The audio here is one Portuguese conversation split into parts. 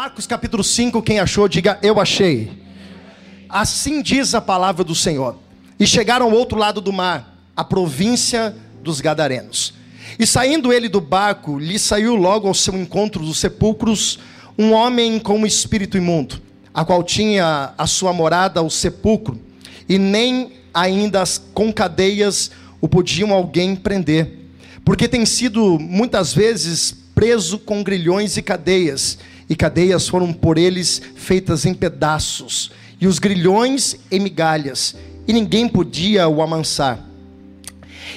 Marcos capítulo 5, quem achou, diga eu achei. Assim diz a palavra do Senhor. E chegaram ao outro lado do mar, a província dos Gadarenos. E saindo ele do barco, lhe saiu logo ao seu encontro dos sepulcros um homem com um espírito imundo, a qual tinha a sua morada o sepulcro, e nem ainda com cadeias o podiam alguém prender, porque tem sido muitas vezes preso com grilhões e cadeias, e cadeias foram por eles feitas em pedaços, e os grilhões em migalhas, e ninguém podia o amansar.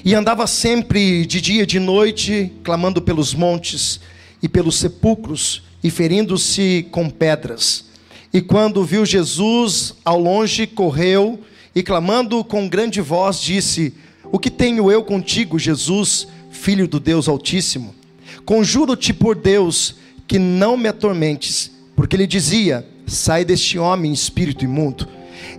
E andava sempre de dia e de noite, clamando pelos montes e pelos sepulcros, e ferindo-se com pedras. E quando viu Jesus ao longe, correu e, clamando com grande voz, disse: O que tenho eu contigo, Jesus, filho do Deus Altíssimo? Conjuro-te por Deus que não me atormentes, porque ele dizia: Sai deste homem, espírito imundo.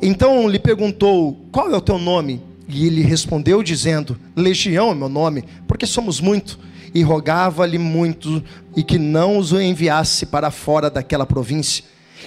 Então lhe perguntou: Qual é o teu nome? E ele respondeu, dizendo: Legião é meu nome, porque somos muito. E rogava-lhe muito e que não os enviasse para fora daquela província.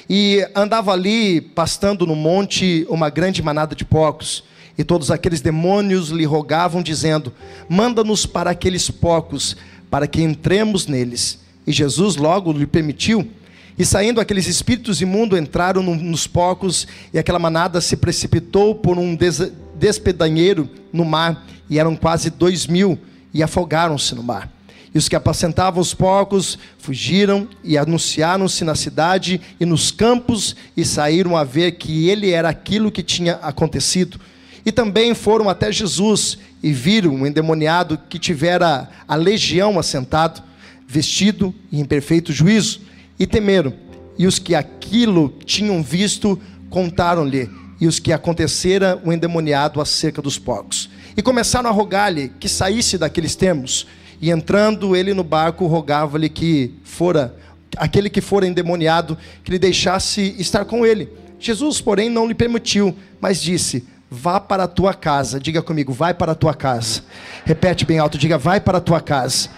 E andava ali, pastando no monte, uma grande manada de porcos. E todos aqueles demônios lhe rogavam, dizendo: Manda-nos para aqueles porcos, para que entremos neles. E Jesus logo lhe permitiu. E saindo aqueles espíritos imundos entraram no, nos porcos, e aquela manada se precipitou por um des, despedanheiro no mar, e eram quase dois mil, e afogaram-se no mar. E os que apacentavam os porcos fugiram e anunciaram-se na cidade e nos campos, e saíram a ver que ele era aquilo que tinha acontecido. E também foram até Jesus e viram um endemoniado que tivera a legião assentado, vestido e em perfeito juízo e temeram. E os que aquilo tinham visto contaram-lhe, e os que acontecera o endemoniado acerca dos porcos. E começaram a rogar-lhe que saísse daqueles termos. E entrando ele no barco, rogava-lhe que fora aquele que fora endemoniado, que lhe deixasse estar com ele. Jesus, porém, não lhe permitiu, mas disse: Vá para a tua casa. Diga comigo, vai para a tua casa. Repete bem alto, diga, vai para a tua casa.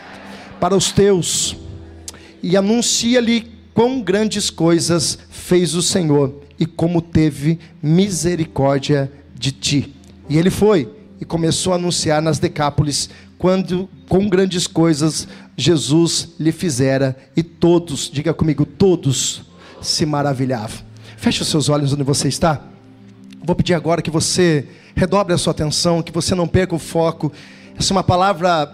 Para os teus. E anuncia-lhe quão grandes coisas fez o Senhor e como teve misericórdia de ti. E ele foi e começou a anunciar nas Decápolis quando com grandes coisas Jesus lhe fizera e todos, diga comigo, todos se maravilhavam. Feche os seus olhos onde você está. Vou pedir agora que você redobre a sua atenção, que você não perca o foco. Essa é uma palavra,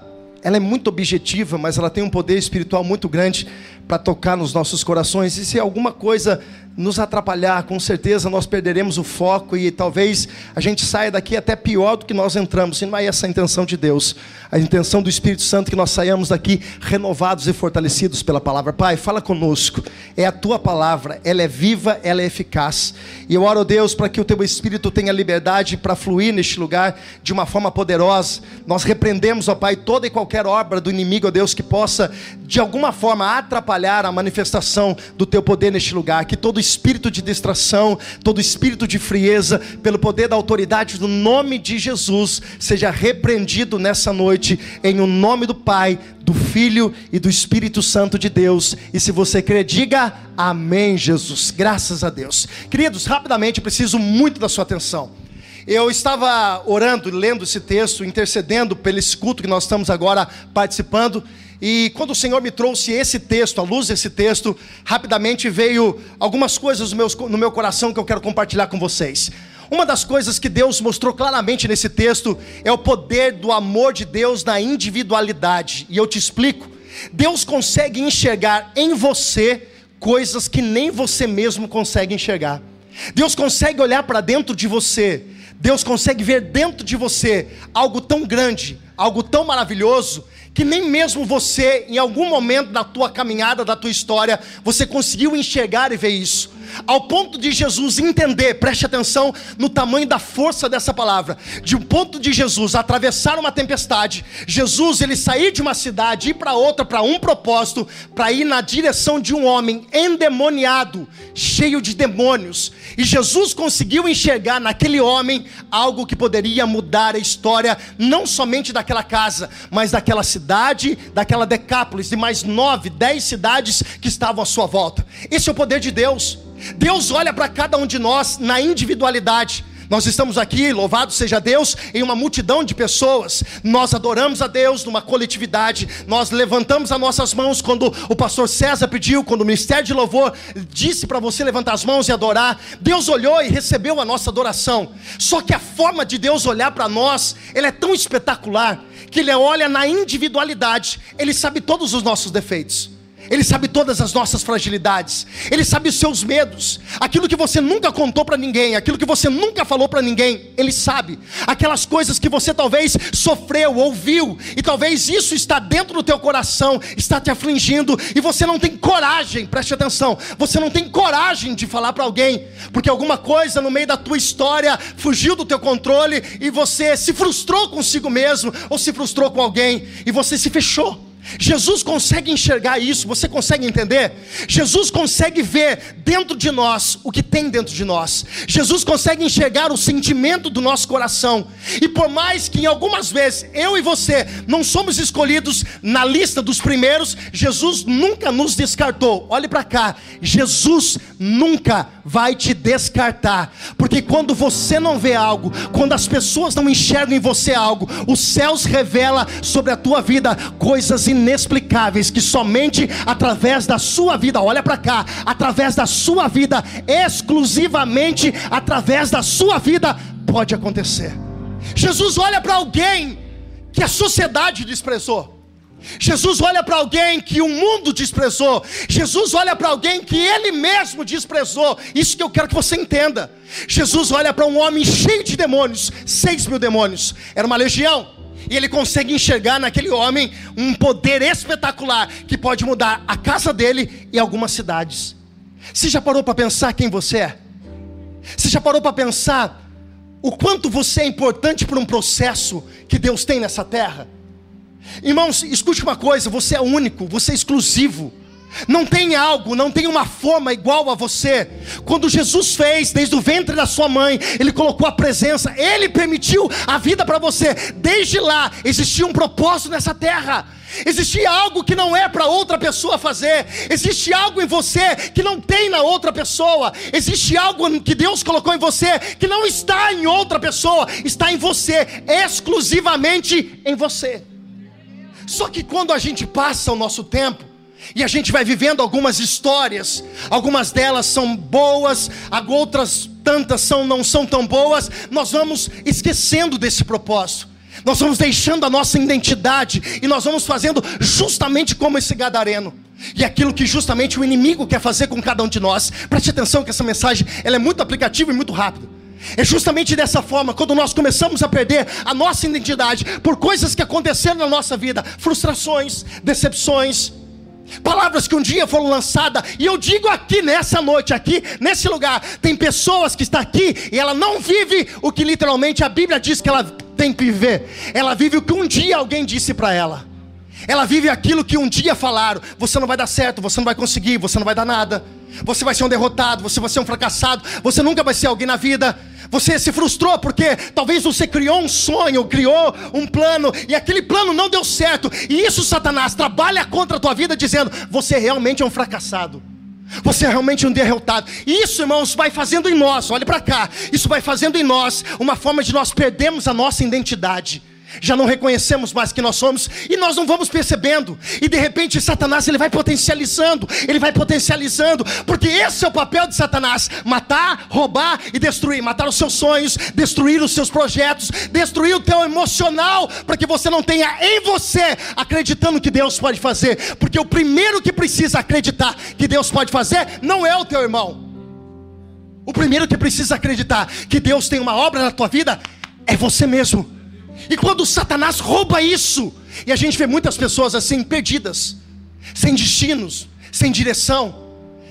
ela é muito objetiva, mas ela tem um poder espiritual muito grande para tocar nos nossos corações. E se alguma coisa nos atrapalhar, com certeza nós perderemos o foco e talvez a gente saia daqui até pior do que nós entramos. E não é essa a intenção de Deus. A intenção do Espírito Santo é que nós saiamos daqui renovados e fortalecidos pela palavra. Pai, fala conosco. É a tua palavra, ela é viva, ela é eficaz. E eu oro, Deus, para que o teu Espírito tenha liberdade para fluir neste lugar de uma forma poderosa. Nós repreendemos, ó Pai, toda e qualquer obra do inimigo, ó Deus, que possa de alguma forma atrapalhar a manifestação do teu poder neste lugar. Que todo espírito de distração, todo espírito de frieza, pelo poder da autoridade do nome de Jesus, seja repreendido nessa noite, em o nome do Pai, do Filho e do Espírito Santo de Deus. E se você crê, diga amém, Jesus. Graças a Deus. Queridos, rapidamente, preciso muito da sua atenção. Eu estava orando, lendo esse texto, intercedendo pelo culto que nós estamos agora participando. E quando o Senhor me trouxe esse texto, à luz desse texto, rapidamente veio algumas coisas no meu, no meu coração que eu quero compartilhar com vocês. Uma das coisas que Deus mostrou claramente nesse texto é o poder do amor de Deus na individualidade. E eu te explico. Deus consegue enxergar em você coisas que nem você mesmo consegue enxergar. Deus consegue olhar para dentro de você. Deus consegue ver dentro de você algo tão grande, algo tão maravilhoso, que nem mesmo você, em algum momento da tua caminhada, da tua história, você conseguiu enxergar e ver isso. Ao ponto de Jesus entender, preste atenção no tamanho da força dessa palavra, de um ponto de Jesus atravessar uma tempestade, Jesus ele sair de uma cidade, ir para outra, para um propósito, para ir na direção de um homem endemoniado, cheio de demônios, e Jesus conseguiu enxergar naquele homem algo que poderia mudar a história, não somente daquela casa, mas daquela cidade, daquela Decápolis, de mais nove, dez cidades que estavam à sua volta. Esse é o poder de Deus. Deus olha para cada um de nós na individualidade. Nós estamos aqui, louvado seja Deus, em uma multidão de pessoas. Nós adoramos a Deus numa coletividade. Nós levantamos as nossas mãos quando o pastor César pediu, quando o ministério de louvor disse para você levantar as mãos e adorar. Deus olhou e recebeu a nossa adoração. Só que a forma de Deus olhar para nós, ele é tão espetacular que ele olha na individualidade. Ele sabe todos os nossos defeitos. Ele sabe todas as nossas fragilidades. Ele sabe os seus medos. Aquilo que você nunca contou para ninguém, aquilo que você nunca falou para ninguém, ele sabe. Aquelas coisas que você talvez sofreu, ouviu, e talvez isso está dentro do teu coração, está te afligindo e você não tem coragem, preste atenção. Você não tem coragem de falar para alguém, porque alguma coisa no meio da tua história fugiu do teu controle e você se frustrou consigo mesmo ou se frustrou com alguém e você se fechou. Jesus consegue enxergar isso, você consegue entender? Jesus consegue ver dentro de nós o que tem dentro de nós. Jesus consegue enxergar o sentimento do nosso coração. E por mais que em algumas vezes eu e você não somos escolhidos na lista dos primeiros, Jesus nunca nos descartou. Olhe para cá, Jesus nunca vai te descartar, porque quando você não vê algo, quando as pessoas não enxergam em você algo, os céus revela sobre a tua vida coisas inexplicáveis que somente através da sua vida, olha para cá, através da sua vida, exclusivamente através da sua vida pode acontecer. Jesus olha para alguém que a sociedade desprezou. Jesus olha para alguém que o mundo desprezou. Jesus olha para alguém que ele mesmo desprezou. Isso que eu quero que você entenda. Jesus olha para um homem cheio de demônios, seis mil demônios. Era uma legião. E ele consegue enxergar naquele homem um poder espetacular que pode mudar a casa dele e algumas cidades. Você já parou para pensar quem você é? Você já parou para pensar o quanto você é importante para um processo que Deus tem nessa terra? Irmãos, escute uma coisa: você é único, você é exclusivo. Não tem algo, não tem uma forma igual a você. Quando Jesus fez, desde o ventre da sua mãe, Ele colocou a presença, Ele permitiu a vida para você. Desde lá, existia um propósito nessa terra. Existia algo que não é para outra pessoa fazer. Existe algo em você que não tem na outra pessoa. Existe algo que Deus colocou em você que não está em outra pessoa, está em você, exclusivamente em você. Só que quando a gente passa o nosso tempo, e a gente vai vivendo algumas histórias, algumas delas são boas, outras tantas são, não são tão boas, nós vamos esquecendo desse propósito. Nós vamos deixando a nossa identidade e nós vamos fazendo justamente como esse gadareno. E aquilo que justamente o inimigo quer fazer com cada um de nós. Preste atenção que essa mensagem ela é muito aplicativa e muito rápida. É justamente dessa forma, quando nós começamos a perder a nossa identidade por coisas que aconteceram na nossa vida, frustrações, decepções, palavras que um dia foram lançadas, e eu digo aqui nessa noite, aqui nesse lugar, tem pessoas que estão aqui e ela não vive o que literalmente a Bíblia diz que ela tem que viver. Ela vive o que um dia alguém disse para ela. Ela vive aquilo que um dia falaram: você não vai dar certo, você não vai conseguir, você não vai dar nada. Você vai ser um derrotado, você vai ser um fracassado, você nunca vai ser alguém na vida. Você se frustrou porque talvez você criou um sonho, criou um plano e aquele plano não deu certo. E isso Satanás trabalha contra a tua vida dizendo: você realmente é um fracassado. Você é realmente um derrotado. Isso, irmãos, vai fazendo em nós, olhe para cá. Isso vai fazendo em nós uma forma de nós perdermos a nossa identidade já não reconhecemos mais que nós somos e nós não vamos percebendo. E de repente Satanás ele vai potencializando, ele vai potencializando, porque esse é o papel de Satanás: matar, roubar e destruir, matar os seus sonhos, destruir os seus projetos, destruir o teu emocional, para que você não tenha em você acreditando que Deus pode fazer, porque o primeiro que precisa acreditar que Deus pode fazer não é o teu irmão. O primeiro que precisa acreditar que Deus tem uma obra na tua vida é você mesmo. E quando Satanás rouba isso, e a gente vê muitas pessoas assim perdidas, sem destinos, sem direção,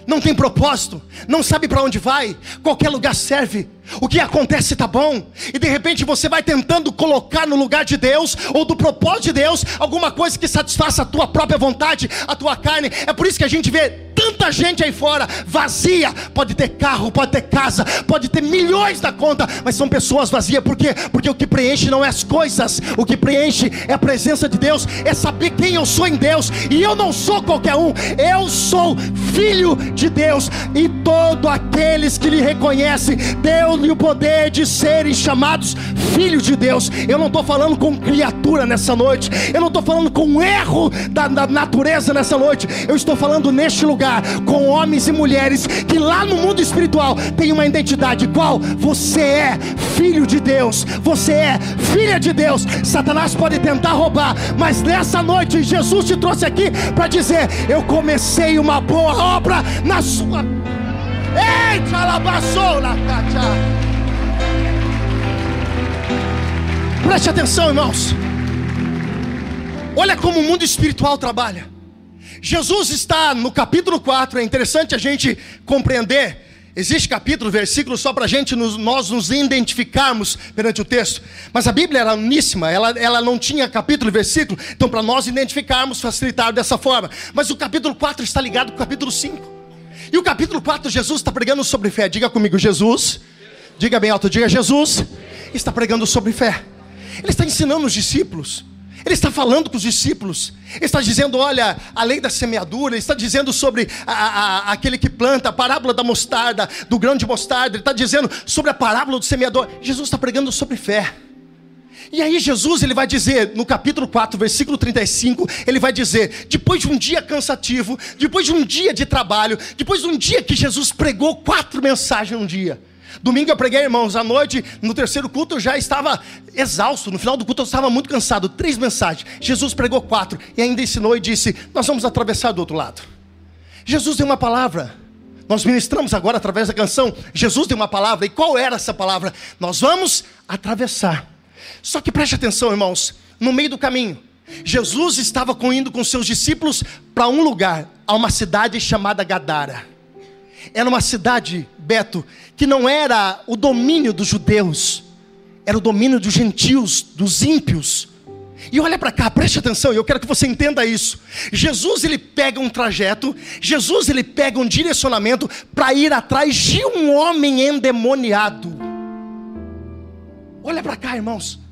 não tem propósito, não sabe para onde vai, qualquer lugar serve. O que acontece está bom, e de repente você vai tentando colocar no lugar de Deus ou do propósito de Deus alguma coisa que satisfaça a tua própria vontade, a tua carne. É por isso que a gente vê tanta gente aí fora vazia. Pode ter carro, pode ter casa, pode ter milhões na conta, mas são pessoas vazias. Por quê? Porque o que preenche não é as coisas, o que preenche é a presença de Deus, é saber quem eu sou em Deus. E eu não sou qualquer um, eu sou filho de Deus, e todos aqueles que lhe reconhecem, Deus-lhe o poder de serem chamados filhos de Deus. Eu não estou falando com criatura nessa noite, eu não estou falando com erro da, da natureza nessa noite, eu estou falando neste lugar com homens e mulheres que lá no mundo espiritual tem uma identidade qual você é filho de Deus, você é filha de Deus. Satanás pode tentar roubar, mas nessa noite Jesus te trouxe aqui para dizer: Eu comecei uma boa obra na sua. Eita, alabassola, Preste atenção, irmãos. Olha como o mundo espiritual trabalha. Jesus está no capítulo 4, é interessante a gente compreender. Existe capítulo, versículo só para a gente nos, nós nos identificarmos perante o texto. Mas a Bíblia era uníssima, ela, ela não tinha capítulo e versículo, então para nós identificarmos, facilitar dessa forma. Mas o capítulo 4 está ligado com o capítulo 5. E o capítulo 4, Jesus está pregando sobre fé. Diga comigo, Jesus. Diga bem alto, diga Jesus. Está pregando sobre fé. Ele está ensinando os discípulos ele está falando com os discípulos, ele está dizendo: olha, a lei da semeadura, ele está dizendo sobre a, a, aquele que planta, a parábola da mostarda, do grão de mostarda, ele está dizendo sobre a parábola do semeador. Jesus está pregando sobre fé. E aí Jesus ele vai dizer, no capítulo 4, versículo 35, ele vai dizer, depois de um dia cansativo, depois de um dia de trabalho, depois de um dia que Jesus pregou quatro mensagens um dia, Domingo eu preguei, irmãos, à noite, no terceiro culto eu já estava exausto. No final do culto eu estava muito cansado. Três mensagens. Jesus pregou quatro e ainda ensinou e disse: Nós vamos atravessar do outro lado. Jesus deu uma palavra. Nós ministramos agora através da canção. Jesus deu uma palavra. E qual era essa palavra? Nós vamos atravessar. Só que preste atenção, irmãos. No meio do caminho, Jesus estava indo com seus discípulos para um lugar, a uma cidade chamada Gadara. Era uma cidade, Beto, que não era o domínio dos judeus, era o domínio dos gentios, dos ímpios. E olha para cá, preste atenção, eu quero que você entenda isso. Jesus ele pega um trajeto, Jesus ele pega um direcionamento para ir atrás de um homem endemoniado. Olha para cá, irmãos.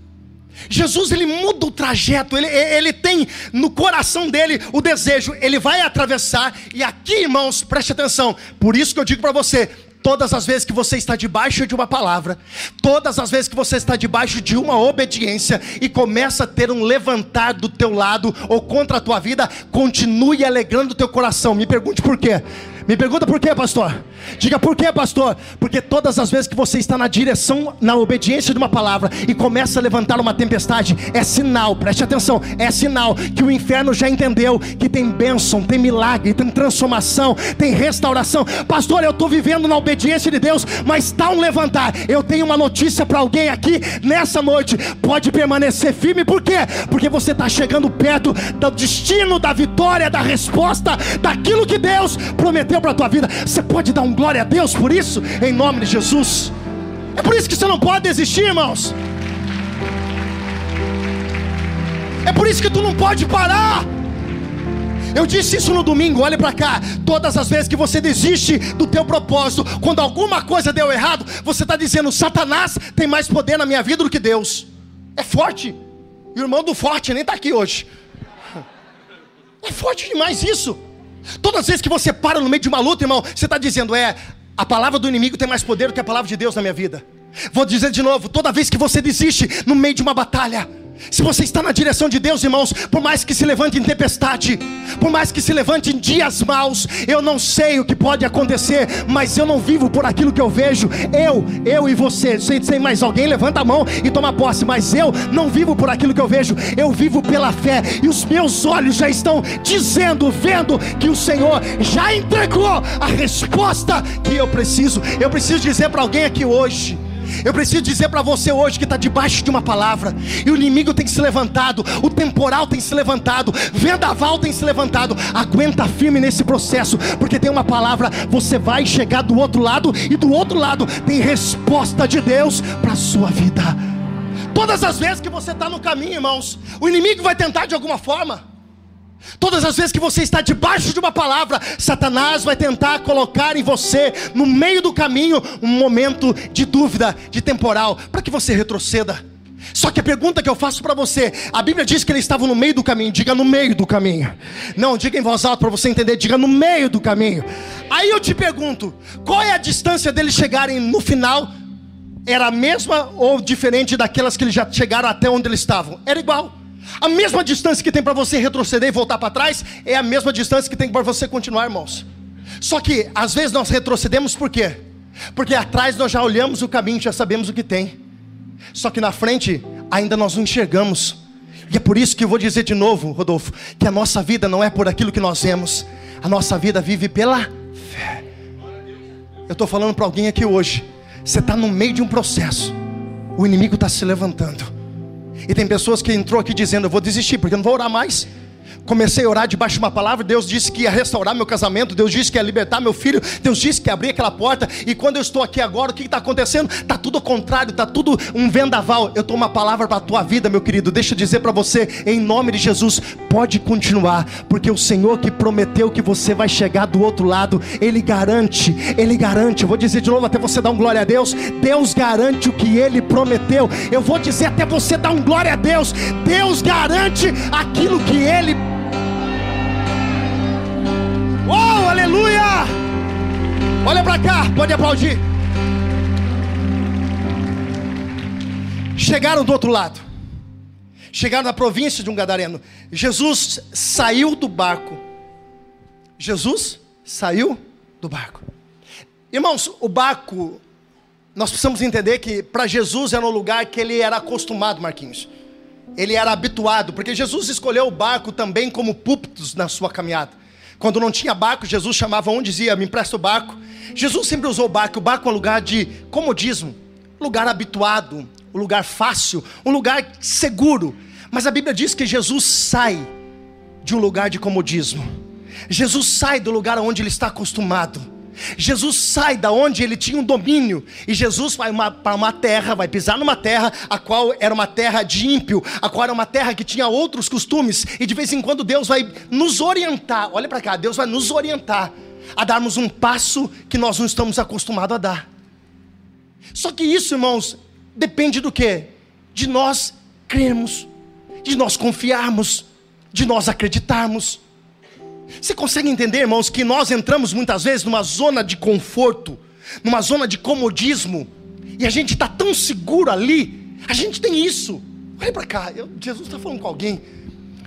Jesus ele muda o trajeto, ele, ele tem no coração dele o desejo, ele vai atravessar, e aqui, irmãos, preste atenção, por isso que eu digo para você: todas as vezes que você está debaixo de uma palavra, todas as vezes que você está debaixo de uma obediência e começa a ter um levantar do teu lado ou contra a tua vida, continue alegrando o teu coração. Me pergunte por quê? Me pergunta por quê, pastor? Diga por quê, pastor? Porque todas as vezes que você está na direção, na obediência de uma palavra e começa a levantar uma tempestade, é sinal, preste atenção, é sinal que o inferno já entendeu que tem bênção, tem milagre, tem transformação, tem restauração. Pastor, eu estou vivendo na obediência de Deus, mas está um levantar. Eu tenho uma notícia para alguém aqui nessa noite. Pode permanecer firme, por quê? Porque você está chegando perto do destino, da vitória, da resposta, daquilo que Deus prometeu para a tua vida. Você pode dar um glória a Deus por isso, em nome de Jesus. É por isso que você não pode desistir, irmãos. É por isso que tu não pode parar. Eu disse isso no domingo, olhe para cá. Todas as vezes que você desiste do teu propósito, quando alguma coisa deu errado, você está dizendo: Satanás tem mais poder na minha vida do que Deus. É forte. E o irmão do forte nem está aqui hoje. É forte demais isso. Todas as vezes que você para no meio de uma luta, irmão, você está dizendo: é, a palavra do inimigo tem mais poder do que a palavra de Deus na minha vida. Vou dizer de novo: toda vez que você desiste no meio de uma batalha, se você está na direção de Deus, irmãos, por mais que se levante em tempestade, por mais que se levante em dias maus, eu não sei o que pode acontecer, mas eu não vivo por aquilo que eu vejo. Eu, eu e você, sei, sei mais alguém, levanta a mão e toma posse, mas eu não vivo por aquilo que eu vejo, eu vivo pela fé, e os meus olhos já estão dizendo, vendo que o Senhor já entregou a resposta que eu preciso. Eu preciso dizer para alguém aqui hoje Eu preciso dizer para você hoje que está debaixo de uma palavra, e o inimigo tem se levantado, o temporal tem se levantado, vendaval tem se levantado. Aguenta firme nesse processo, porque tem uma palavra, você vai chegar do outro lado, e do outro lado tem resposta de Deus para a sua vida. Todas as vezes que você está no caminho, irmãos, o inimigo vai tentar de alguma forma. Todas as vezes que você está debaixo de uma palavra, Satanás vai tentar colocar em você, no meio do caminho, um momento de dúvida, de temporal, para que você retroceda. Só que a pergunta que eu faço para você, a Bíblia diz que eles estavam no meio do caminho, diga no meio do caminho. Não, diga em voz alta para você entender, diga no meio do caminho. Aí eu te pergunto, qual é a distância deles chegarem no final? Era a mesma ou diferente daquelas que eles já chegaram até onde eles estavam? Era igual. A mesma distância que tem para você retroceder e voltar para trás é a mesma distância que tem para você continuar, irmãos. Só que às vezes nós retrocedemos por quê? Porque atrás nós já olhamos o caminho, já sabemos o que tem. Só que na frente ainda nós não enxergamos. E é por isso que eu vou dizer de novo, Rodolfo, que a nossa vida não é por aquilo que nós vemos. A nossa vida vive pela fé. Eu estou falando para alguém aqui hoje. Você está no meio de um processo. O inimigo está se levantando. E tem pessoas que entrou aqui dizendo: Eu vou desistir, porque eu não vou orar mais. Comecei a orar debaixo de uma palavra. Deus disse que ia restaurar meu casamento. Deus disse que ia libertar meu filho. Deus disse que ia abrir aquela porta. E quando eu estou aqui agora, o que está acontecendo? Está tudo ao contrário, está tudo um vendaval. Eu estou uma palavra para a tua vida, meu querido. Deixa eu dizer para você, em nome de Jesus, pode continuar, porque o Senhor que prometeu que você vai chegar do outro lado, Ele garante, Ele garante. Eu vou dizer de novo até você dar um glória a Deus. Deus garante o que Ele prometeu. Eu vou dizer até você dar um glória a Deus. Deus garante aquilo que Ele aleluia! Olha para cá, pode aplaudir. Chegaram do outro lado. Chegaram na província de um gadareno. Jesus saiu do barco. Jesus saiu do barco. Irmãos, o barco, nós precisamos entender que para Jesus era um lugar que ele era acostumado, Marquinhos. Ele era habituado, porque Jesus escolheu o barco também como púlpitos na sua caminhada. Quando não tinha barco, Jesus chamava um, dizia: Me empresta o barco. Jesus sempre usou o barco. O barco é um lugar de comodismo, lugar habituado, um lugar fácil, um lugar seguro. Mas a Bíblia diz que Jesus sai de um lugar de comodismo. Jesus sai do lugar onde ele está acostumado. Jesus sai da onde ele tinha um domínio e Jesus vai para uma terra, vai pisar numa terra a qual era uma terra de ímpio, a qual era uma terra que tinha outros costumes e de vez em quando Deus vai nos orientar. Olha para cá, Deus vai nos orientar a darmos um passo que nós não estamos acostumados a dar. Só que isso, irmãos, depende do que? De nós crermos, de nós confiarmos, de nós acreditarmos. Você consegue entender, irmãos, que nós entramos muitas vezes numa zona de conforto, numa zona de comodismo, e a gente está tão seguro ali, a gente tem isso. Olha para cá, eu, Jesus está falando com alguém.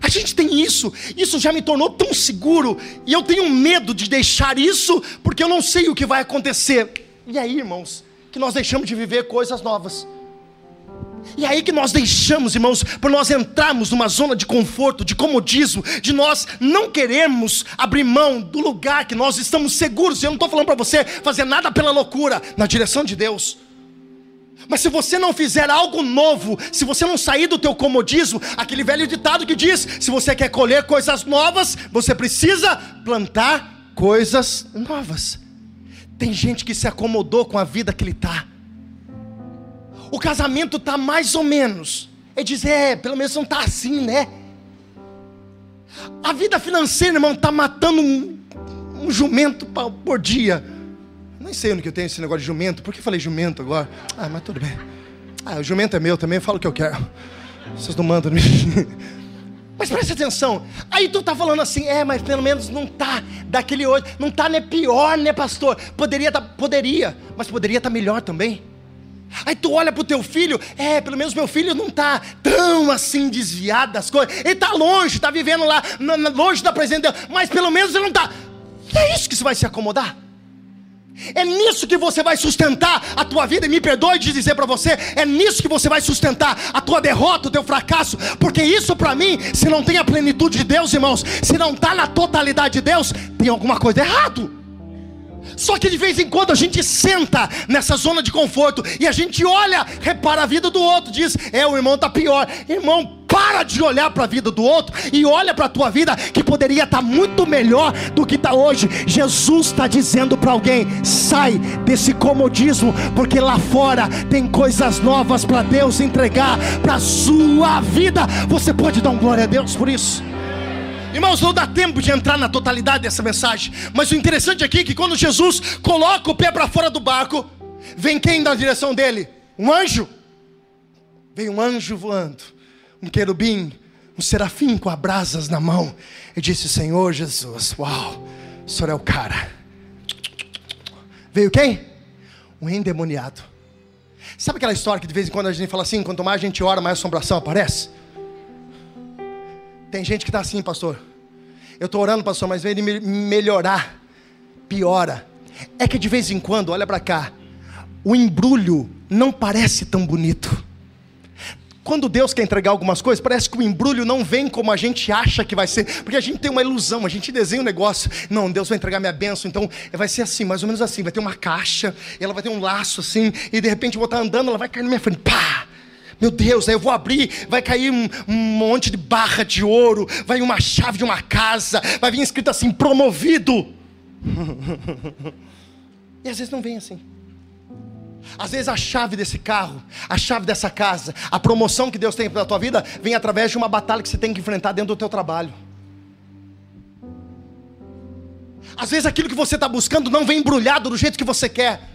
A gente tem isso, isso já me tornou tão seguro, e eu tenho medo de deixar isso, porque eu não sei o que vai acontecer. E aí, irmãos, que nós deixamos de viver coisas novas. E é aí que nós deixamos, irmãos, por nós entrarmos numa zona de conforto, de comodismo, de nós não queremos abrir mão do lugar que nós estamos seguros. Eu não estou falando para você fazer nada pela loucura, na direção de Deus. Mas se você não fizer algo novo, se você não sair do teu comodismo, aquele velho ditado que diz: se você quer colher coisas novas, você precisa plantar coisas novas. Tem gente que se acomodou com a vida que ele está o casamento está mais ou menos. Ele diz, é, pelo menos não está assim, né? A vida financeira, irmão, está matando um, um jumento por dia. Nem sei onde que eu tenho esse negócio de jumento. Por que falei jumento agora? Ah, mas tudo bem. Ah, o jumento é meu também, eu falo o que eu quero. Vocês não mandam mim. Mas preste atenção. Aí tu tá falando assim, é, mas pelo menos não tá daquele hoje, não tá né pior, né, pastor? Poderia tá, poderia, mas poderia tá melhor também. Aí tu olha para o teu filho, é, pelo menos meu filho não está tão assim desviado das coisas. Ele está longe, está vivendo lá, longe da presença de Deus, mas pelo menos ele não está. É isso que você vai se acomodar. É nisso que você vai sustentar a tua vida, e me perdoe de dizer para você, é nisso que você vai sustentar a tua derrota, o teu fracasso, porque isso para mim, se não tem a plenitude de Deus, irmãos, se não está na totalidade de Deus, tem alguma coisa errado. Só que de vez em quando a gente senta nessa zona de conforto e a gente olha, repara a vida do outro, diz: É, o irmão está pior. Irmão, para de olhar para a vida do outro e olha para a tua vida que poderia estar tá muito melhor do que está hoje. Jesus está dizendo para alguém: sai desse comodismo, porque lá fora tem coisas novas para Deus entregar para a sua vida. Você pode dar um glória a Deus por isso? Irmãos, não dá tempo de entrar na totalidade dessa mensagem, mas o interessante aqui é que quando Jesus coloca o pé para fora do barco, vem quem na direção dele? Um anjo. Vem um anjo voando, um querubim, um serafim com brasas na mão, e disse: Senhor Jesus, uau, o senhor é o cara. Veio quem? Um endemoniado. Sabe aquela história que de vez em quando a gente fala assim: quanto mais a gente ora, mais assombração aparece? Tem gente que está assim, pastor. Eu estou orando, pastor, mas vem ele melhorar, piora. É que de vez em quando, olha para cá, o embrulho não parece tão bonito. Quando Deus quer entregar algumas coisas, parece que o embrulho não vem como a gente acha que vai ser, porque a gente tem uma ilusão, a gente desenha um negócio. Não, Deus vai entregar minha bênção, então vai ser assim, mais ou menos assim: vai ter uma caixa, ela vai ter um laço assim, e de repente eu vou estar andando, ela vai cair na minha frente, pá! Meu Deus, aí eu vou abrir, vai cair um, um, monte de barra de ouro, vai uma chave de uma casa, vai vir escrito assim: promovido. e às vezes não vem assim. Às vezes a chave desse carro, a chave dessa casa, a promoção que Deus tem para a tua vida, vem através de uma batalha que você tem que enfrentar dentro do teu trabalho. Às vezes aquilo que você está buscando não vem embrulhado do jeito que você quer.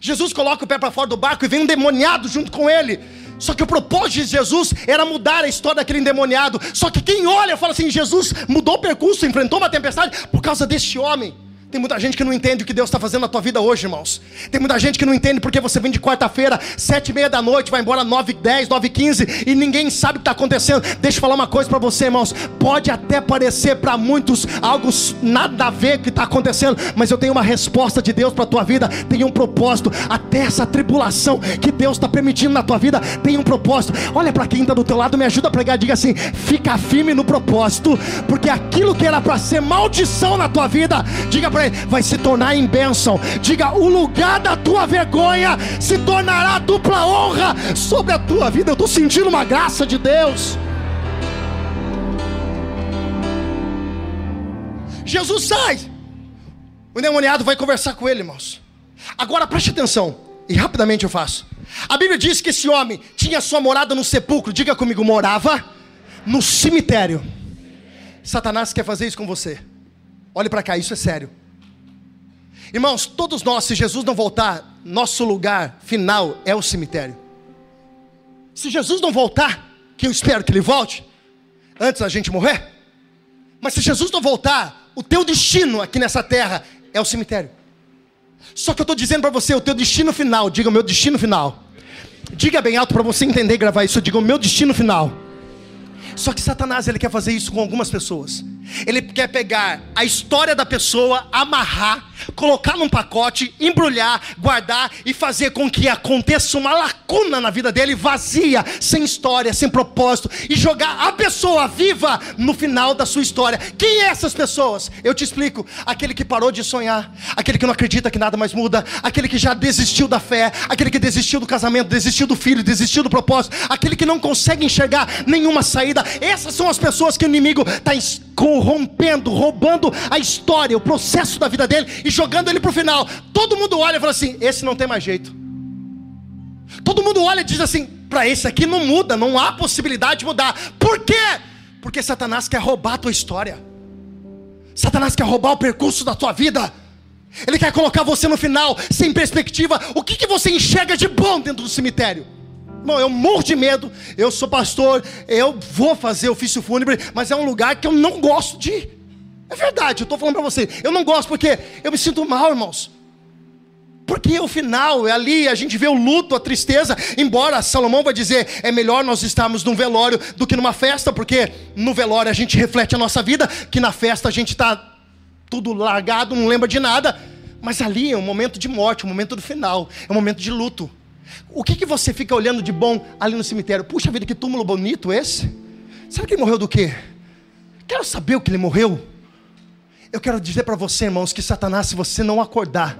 Jesus coloca o pé para fora do barco e vem um demoniado junto com ele. Só que o propósito de Jesus era mudar a história daquele endemoniado. Só que quem olha fala assim: Jesus mudou o percurso, enfrentou uma tempestade por causa deste homem. Tem muita gente que não entende o que Deus está fazendo na tua vida hoje, irmãos. Tem muita gente que não entende porque você vem de quarta-feira, sete e meia da noite, vai embora nove, dez, nove, quinze e ninguém sabe o que está acontecendo. Deixa eu falar uma coisa para você, irmãos. Pode até parecer para muitos algo nada a ver que está acontecendo, mas eu tenho uma resposta de Deus para tua vida. Tem um propósito. Até essa tribulação que Deus está permitindo na tua vida tem um propósito. Olha para quem está do teu lado, me ajuda a pregar. Diga assim: fica firme no propósito, porque aquilo que era para ser maldição na tua vida, diga para vai se tornar em bênção. Diga: o lugar da tua vergonha se tornará dupla honra sobre a tua vida. Eu estou sentindo uma graça de Deus. Jesus sai. O endemoniado vai conversar com ele, irmãos. Agora preste atenção, e rapidamente eu faço. A Bíblia diz que esse homem tinha sua morada no sepulcro. Diga comigo, morava no cemitério. Satanás quer fazer isso com você. Olhe para cá, isso é sério. Irmãos, todos nós, se Jesus não voltar, nosso lugar final é o cemitério. Se Jesus não voltar, que eu espero que ele volte, antes da gente morrer, mas se Jesus não voltar, o teu destino aqui nessa terra é o cemitério. Só que eu estou dizendo para você, o teu destino final, diga o meu destino final. Diga bem alto para você entender e gravar isso, diga o meu destino final. Só que Satanás ele quer fazer isso com algumas pessoas. Ele quer pegar a história da pessoa, amarrar, colocar num pacote, embrulhar, guardar e fazer com que aconteça uma lacuna na vida dele, vazia, sem história, sem propósito, e jogar a pessoa viva no final da sua história. Quem é essas pessoas? Eu te explico: aquele que parou de sonhar, aquele que não acredita que nada mais muda, aquele que já desistiu da fé, aquele que desistiu do casamento, desistiu do filho, desistiu do propósito, aquele que não consegue enxergar nenhuma saída. Essas são as pessoas que o inimigo está corrompendo, roubando a história, o processo da vida dele e jogando ele para o final. Todo mundo olha e fala assim: esse não tem mais jeito. Todo mundo olha e diz assim: para esse aqui não muda, não há possibilidade de mudar. Por quê? Porque Satanás quer roubar a tua história. Satanás quer roubar o percurso da tua vida. Ele quer colocar você no final, sem perspectiva. O que, que você enxerga de bom dentro do cemitério? Irmão, eu morro de medo. Eu sou pastor, eu vou fazer ofício fúnebre, mas é um lugar que eu não gosto de ir. É verdade, eu estou falando para você. Eu não gosto porque eu me sinto mal, irmãos. Porque o final é ali, a gente vê o luto, a tristeza. Embora Salomão vai dizer, é melhor nós estarmos num velório do que numa festa, porque no velório a gente reflete a nossa vida, que na festa a gente está tudo largado, não lembra de nada. Mas ali é um momento de morte, um momento do final, é um momento de luto. O que, que você fica olhando de bom ali no cemitério? Puxa vida, que túmulo bonito esse. Será que ele morreu do quê? Quero saber o que ele morreu. Eu quero dizer para você, irmãos, que Satanás, se você não acordar,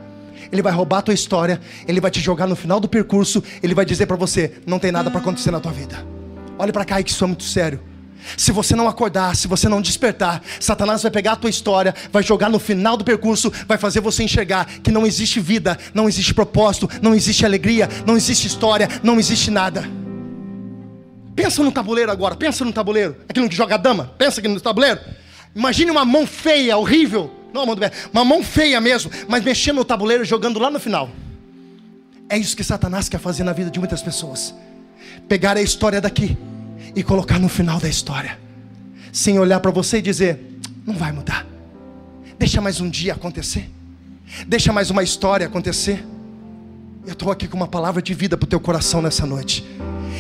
ele vai roubar a tua história, ele vai te jogar no final do percurso, ele vai dizer para você: não tem nada para acontecer na tua vida. Olha para cá, que isso é muito sério. Se você não acordar, se você não despertar, Satanás vai pegar a tua história, vai jogar no final do percurso, vai fazer você enxergar que não existe vida, não existe propósito, não existe alegria, não existe história, não existe nada. Pensa no tabuleiro agora, pensa no tabuleiro, aquilo que joga a dama, pensa aqui no tabuleiro. Imagine uma mão feia, horrível, não mão, uma mão feia mesmo, mas mexendo no tabuleiro jogando lá no final. É isso que Satanás quer fazer na vida de muitas pessoas. Pegar a história daqui e colocar no final da história, sem olhar para você e dizer: não vai mudar, deixa mais um dia acontecer, deixa mais uma história acontecer. Eu estou aqui com uma palavra de vida para o teu coração nessa noite.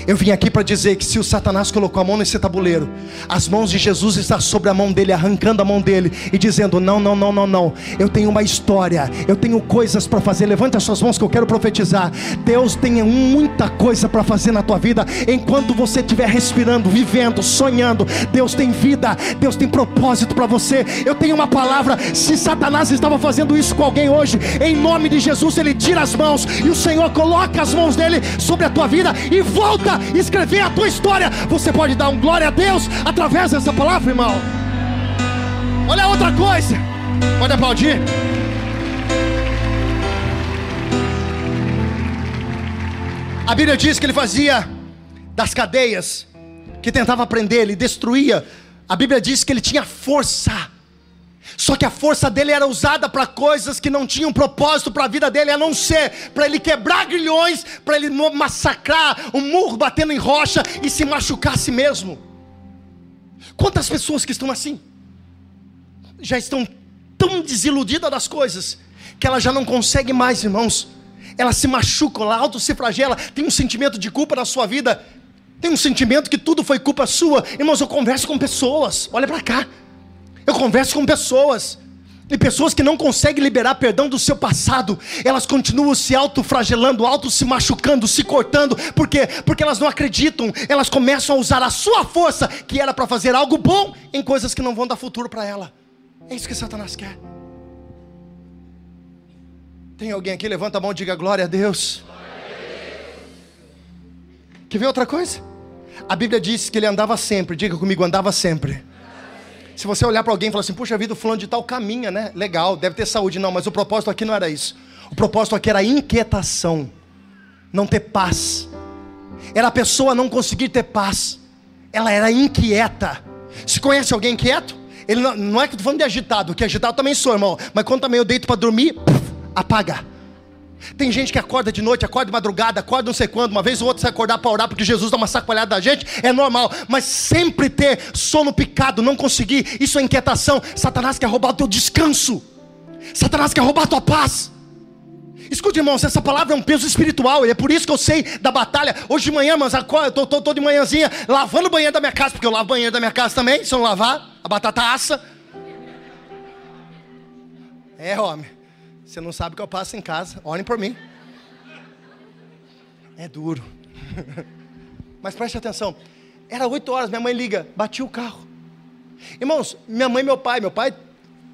Eu vim aqui para dizer que se o Satanás colocou a mão nesse tabuleiro, as mãos de Jesus estão sobre a mão dele, arrancando a mão dele e dizendo: Não, não, não, não, não. Eu tenho uma história, eu tenho coisas para fazer. Levante as suas mãos que eu quero profetizar. Deus tem muita coisa para fazer na tua vida enquanto você estiver respirando, vivendo, sonhando. Deus tem vida, Deus tem propósito para você. Eu tenho uma palavra. Se Satanás estava fazendo isso com alguém hoje, em nome de Jesus, ele tira as mãos e o Senhor coloca as mãos dele sobre a tua vida e volta escrever a tua história. Você pode dar um glória a Deus através dessa palavra, irmão. Olha outra coisa. Pode aplaudir. A Bíblia diz que ele fazia das cadeias que tentava prender, ele destruía. A Bíblia diz que ele tinha força só que a força dele era usada para coisas que não tinham propósito para a vida dele, a não ser para ele quebrar grilhões, para ele massacrar um murro batendo em rocha e se machucar a si mesmo. Quantas pessoas que estão assim? Já estão tão desiludidas das coisas que ela já não consegue mais, irmãos. Ela se machuca, ela auto se flagela, tem um sentimento de culpa na sua vida, tem um sentimento que tudo foi culpa sua. Irmãos, eu converso com pessoas, olha para cá. Eu converso com pessoas, e pessoas que não conseguem liberar perdão do seu passado, elas continuam se autofragelando, auto se machucando, se cortando, por quê? Porque elas não acreditam, elas começam a usar a sua força, que era para fazer algo bom, em coisas que não vão dar futuro para ela. É isso que Satanás quer. Tem alguém aqui? Levanta a mão e diga glória a Deus. Quer ver outra coisa? A Bíblia diz que ele andava sempre, diga comigo, andava sempre se você olhar para alguém e falar assim, puxa vida, o fulano de tal caminha, né? Legal, deve ter saúde. Não, mas o propósito aqui não era isso. O propósito aqui era inquietação, não ter paz. Era a pessoa não conseguir ter paz. Ela era inquieta. Se conhece alguém inquieto? Ele não, não é que estou falando de agitado, que agitado também sou, irmão. Mas quando também eu deito para dormir, puf, apaga. Tem gente que acorda de noite, acorda de madrugada, acorda não sei quando, uma vez ou outra se acordar para orar porque Jesus dá uma sacoalhada da gente, é normal, mas sempre ter sono picado, não conseguir, isso é inquietação. Satanás quer roubar o teu descanso, Satanás quer roubar a tua paz. Escute, irmãos, essa palavra é um peso espiritual, e é por isso que eu sei da batalha. Hoje de manhã, mas eu tô, tô, tô de manhãzinha lavando o banheiro da minha casa, porque eu lavo o banheiro da minha casa também, se eu não lavar, a batata assa. É, homem. Você não sabe o que eu passo em casa. Olhem por mim. É duro. Mas preste atenção. Era oito horas, minha mãe liga, bati o carro. Irmãos, minha mãe e meu pai, meu pai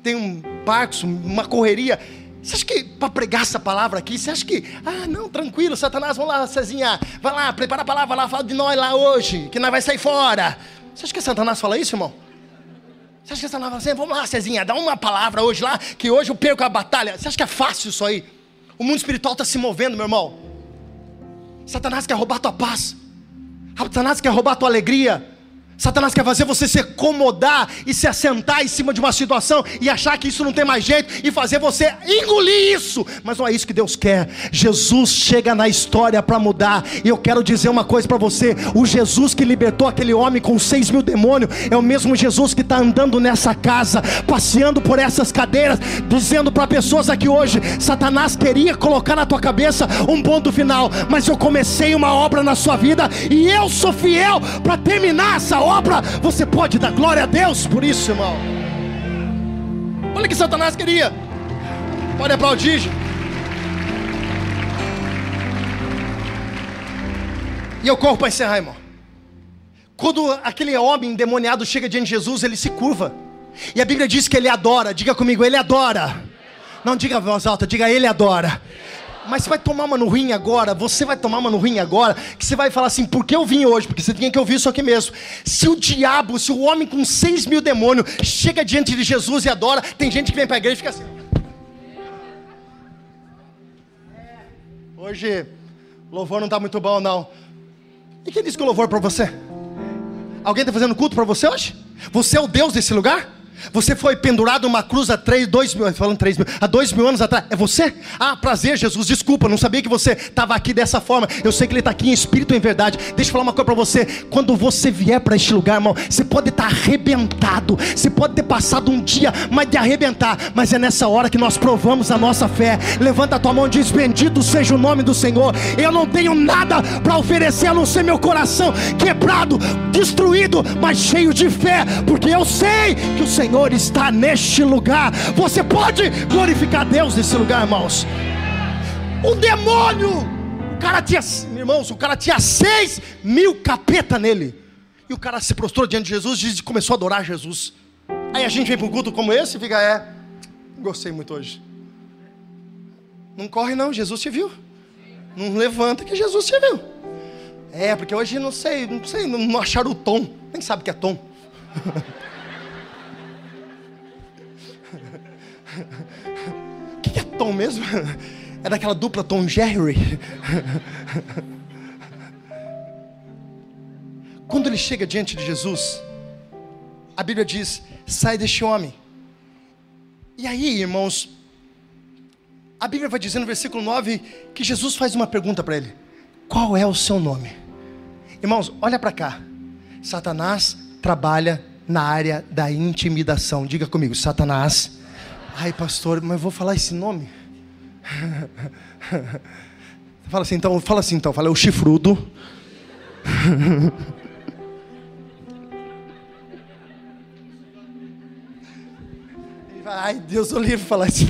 tem um parque, uma correria. Você acha que para pregar essa palavra aqui, você acha que, ah, não, tranquilo, Satanás, vamos lá, Cezinha, vai lá, prepara a palavra lá, fala de nós lá hoje, que nós vai sair fora. Você acha que Satanás fala isso, irmão? Você acha que essa nova assim, vamos lá, Cezinha, dá uma palavra hoje lá, que hoje eu perco a batalha. Você acha que é fácil isso aí? O mundo espiritual está se movendo, meu irmão. Satanás quer roubar tua paz. Satanás quer roubar tua alegria. Satanás quer fazer você se acomodar e se assentar em cima de uma situação e achar que isso não tem mais jeito e fazer você engolir isso. Mas não é isso que Deus quer. Jesus chega na história para mudar. E eu quero dizer uma coisa para você: o Jesus que libertou aquele homem com seis mil demônios é o mesmo Jesus que está andando nessa casa, passeando por essas cadeiras, dizendo para pessoas aqui hoje: Satanás queria colocar na tua cabeça um ponto final, mas eu comecei uma obra na sua vida e eu sou fiel para terminar essa obra, você pode dar glória a Deus por isso, irmão. Olha que Satanás queria. Pode aplaudir. E eu corro para encerrar, irmão. Quando aquele homem endemoniado chega diante de Jesus, ele se curva. E a Bíblia diz que ele adora. Diga comigo, ele adora. Não diga voz alta, diga ele adora. Mas você vai tomar uma no ruim agora, você vai tomar uma no ruim agora, que você vai falar assim, por que eu vim hoje? Porque você tinha que ouvir isso aqui mesmo. Se o diabo, se o homem com seis mil demônios chega diante de Jesus e adora, tem gente que vem para a igreja e fica assim. Hoje, louvor não está muito bom, não. E quem disse que o louvor é para você? Alguém está fazendo culto para você hoje? Você é o Deus desse lugar? Você foi pendurado numa cruz há três, dois mil, falando três mil, há dois mil anos atrás. É você? Ah, prazer, Jesus. Desculpa, não sabia que você estava aqui dessa forma. Eu sei que Ele está aqui em espírito e em verdade. Deixa eu falar uma coisa para você. Quando você vier para este lugar, irmão, você pode estar tá arrebentado. Você pode ter passado um dia, mas de arrebentar. Mas é nessa hora que nós provamos a nossa fé. Levanta a tua mão e diz: Bendito seja o nome do Senhor. Eu não tenho nada para oferecer a não ser meu coração quebrado, destruído, mas cheio de fé, porque eu sei que o Senhor Senhor está neste lugar. Você pode glorificar Deus nesse lugar, irmãos. O demônio, o cara tinha, irmãos, o cara tinha seis mil capeta nele. E o cara se prostrou diante de Jesus e começou a adorar Jesus. Aí a gente vem para um culto como esse e fica, é, gostei muito hoje. Não corre não, Jesus te viu. Não levanta que Jesus te viu. É, porque hoje não sei, não sei, não acharam o tom. Nem sabe o que é tom. O que é Tom mesmo? É daquela dupla Tom Jerry. Quando ele chega diante de Jesus, a Bíblia diz: sai deste homem. E aí, irmãos, a Bíblia vai dizer no versículo 9 que Jesus faz uma pergunta para ele: Qual é o seu nome? Irmãos, olha para cá. Satanás trabalha na área da intimidação. Diga comigo, Satanás Ai, pastor, mas eu vou falar esse nome? fala assim, então, fala assim, então, fala é o chifrudo. Ai, Deus o livre falar isso.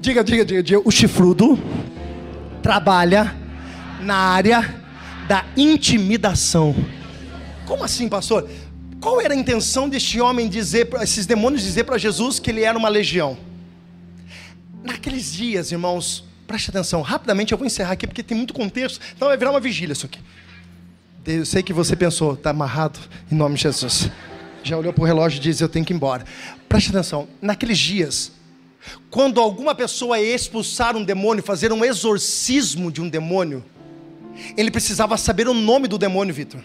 Diga, diga, diga, diga. O chifrudo trabalha na área da intimidação. Como assim, pastor? Qual era a intenção deste homem dizer, esses demônios dizer para Jesus que ele era uma legião? Naqueles dias, irmãos, preste atenção, rapidamente eu vou encerrar aqui porque tem muito contexto, então vai virar uma vigília isso aqui. Eu sei que você pensou, está amarrado em nome de Jesus. Já olhou para o relógio e disse: Eu tenho que ir embora. Preste atenção, naqueles dias, quando alguma pessoa ia expulsar um demônio, fazer um exorcismo de um demônio, ele precisava saber o nome do demônio, Vitor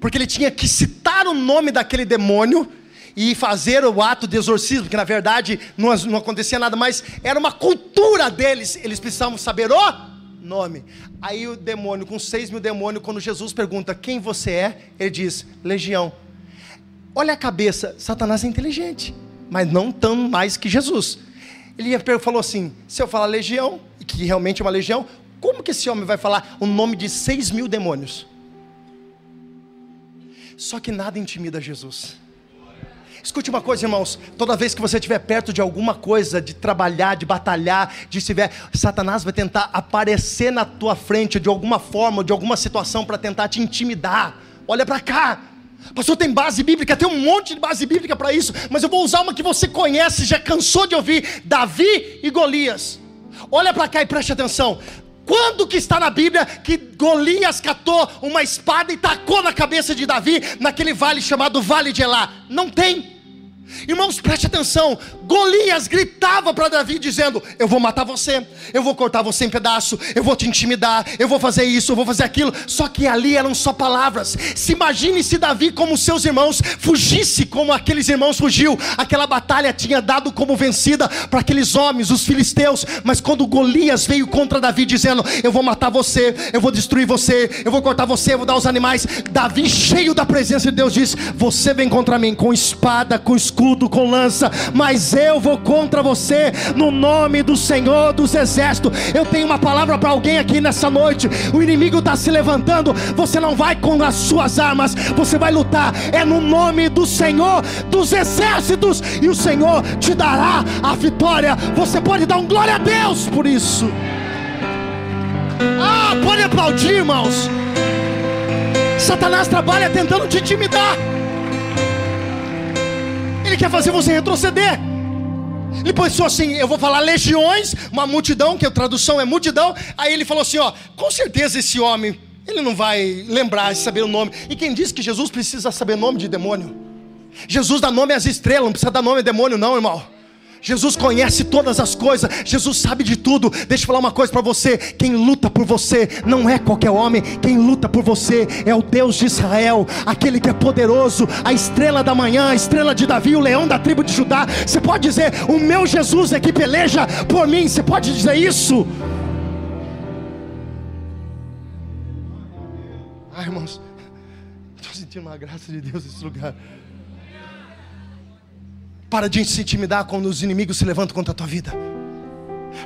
porque ele tinha que citar o nome daquele demônio e fazer o ato de exorcismo, que na verdade não, não acontecia nada, mas era uma cultura deles, eles precisavam saber o nome. Aí o demônio, com seis mil demônios, quando Jesus pergunta quem você é, ele diz: Legião. Olha a cabeça, Satanás é inteligente, mas não tão mais que Jesus. Ele falou assim: se eu falar legião, que realmente é uma legião, como que esse homem vai falar o nome de seis mil demônios? Só que nada intimida Jesus. Escute uma coisa, irmãos. Toda vez que você estiver perto de alguma coisa, de trabalhar, de batalhar, de estiver, Satanás vai tentar aparecer na tua frente de alguma forma, de alguma situação para tentar te intimidar. Olha para cá. Pastor, tem base bíblica, tem um monte de base bíblica para isso, mas eu vou usar uma que você conhece, já cansou de ouvir: Davi e Golias. Olha para cá e preste atenção. Quando que está na Bíblia que Golias catou uma espada e tacou na cabeça de Davi naquele vale chamado Vale de Elá? Não tem. Irmãos, preste atenção. Golias gritava para Davi dizendo: Eu vou matar você, eu vou cortar você em pedaço, eu vou te intimidar, eu vou fazer isso, eu vou fazer aquilo. Só que ali eram só palavras. Se imagine se Davi, como seus irmãos, fugisse como aqueles irmãos fugiu. Aquela batalha tinha dado como vencida para aqueles homens, os filisteus. Mas quando Golias veio contra Davi dizendo: Eu vou matar você, eu vou destruir você, eu vou cortar você, eu vou dar os animais. Davi, cheio da presença de Deus, diz: Você vem contra mim com espada, com escudo, com lança, mas eu vou contra você no nome do Senhor dos Exércitos. Eu tenho uma palavra para alguém aqui nessa noite. O inimigo está se levantando. Você não vai com as suas armas, você vai lutar. É no nome do Senhor dos Exércitos, e o Senhor te dará a vitória. Você pode dar um glória a Deus por isso. Ah, pode aplaudir, irmãos. Satanás trabalha tentando te intimidar. ele quer fazer você retroceder. Ele pensou assim: eu vou falar legiões, uma multidão, que a tradução é multidão. Aí ele falou assim: ó, com certeza esse homem, ele não vai lembrar, saber o nome. E quem disse que Jesus precisa saber nome de demônio? Jesus dá nome às estrelas, não precisa dar nome a demônio, não, irmão. Jesus conhece todas as coisas, Jesus sabe de tudo. Deixa eu falar uma coisa para você: quem luta por você não é qualquer homem, quem luta por você é o Deus de Israel, aquele que é poderoso, a estrela da manhã, a estrela de Davi, o leão da tribo de Judá. Você pode dizer: O meu Jesus é que peleja por mim. Você pode dizer isso? Ai, irmãos, estou sentindo uma graça de Deus nesse lugar. Para de se intimidar quando os inimigos se levantam contra a tua vida.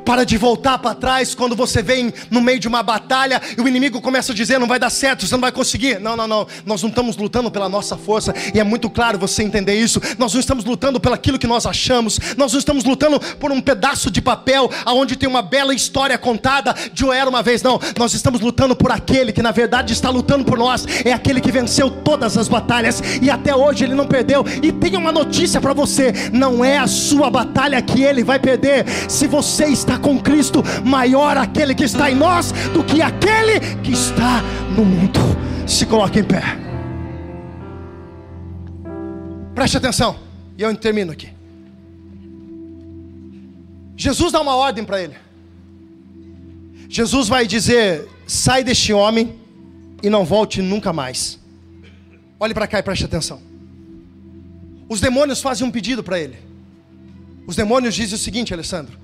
Para de voltar para trás quando você vem no meio de uma batalha e o inimigo começa a dizer: não vai dar certo, você não vai conseguir. Não, não, não. Nós não estamos lutando pela nossa força e é muito claro você entender isso. Nós não estamos lutando pelo aquilo que nós achamos. Nós não estamos lutando por um pedaço de papel aonde tem uma bela história contada de eu era uma vez. Não, nós estamos lutando por aquele que na verdade está lutando por nós. É aquele que venceu todas as batalhas e até hoje ele não perdeu. E tem uma notícia para você: não é a sua batalha que ele vai perder. Se você está com Cristo, maior aquele que está em nós do que aquele que está no mundo. Se coloque em pé. Preste atenção, e eu termino aqui. Jesus dá uma ordem para ele. Jesus vai dizer: sai deste homem e não volte nunca mais. Olhe para cá e preste atenção. Os demônios fazem um pedido para ele. Os demônios dizem o seguinte, Alessandro: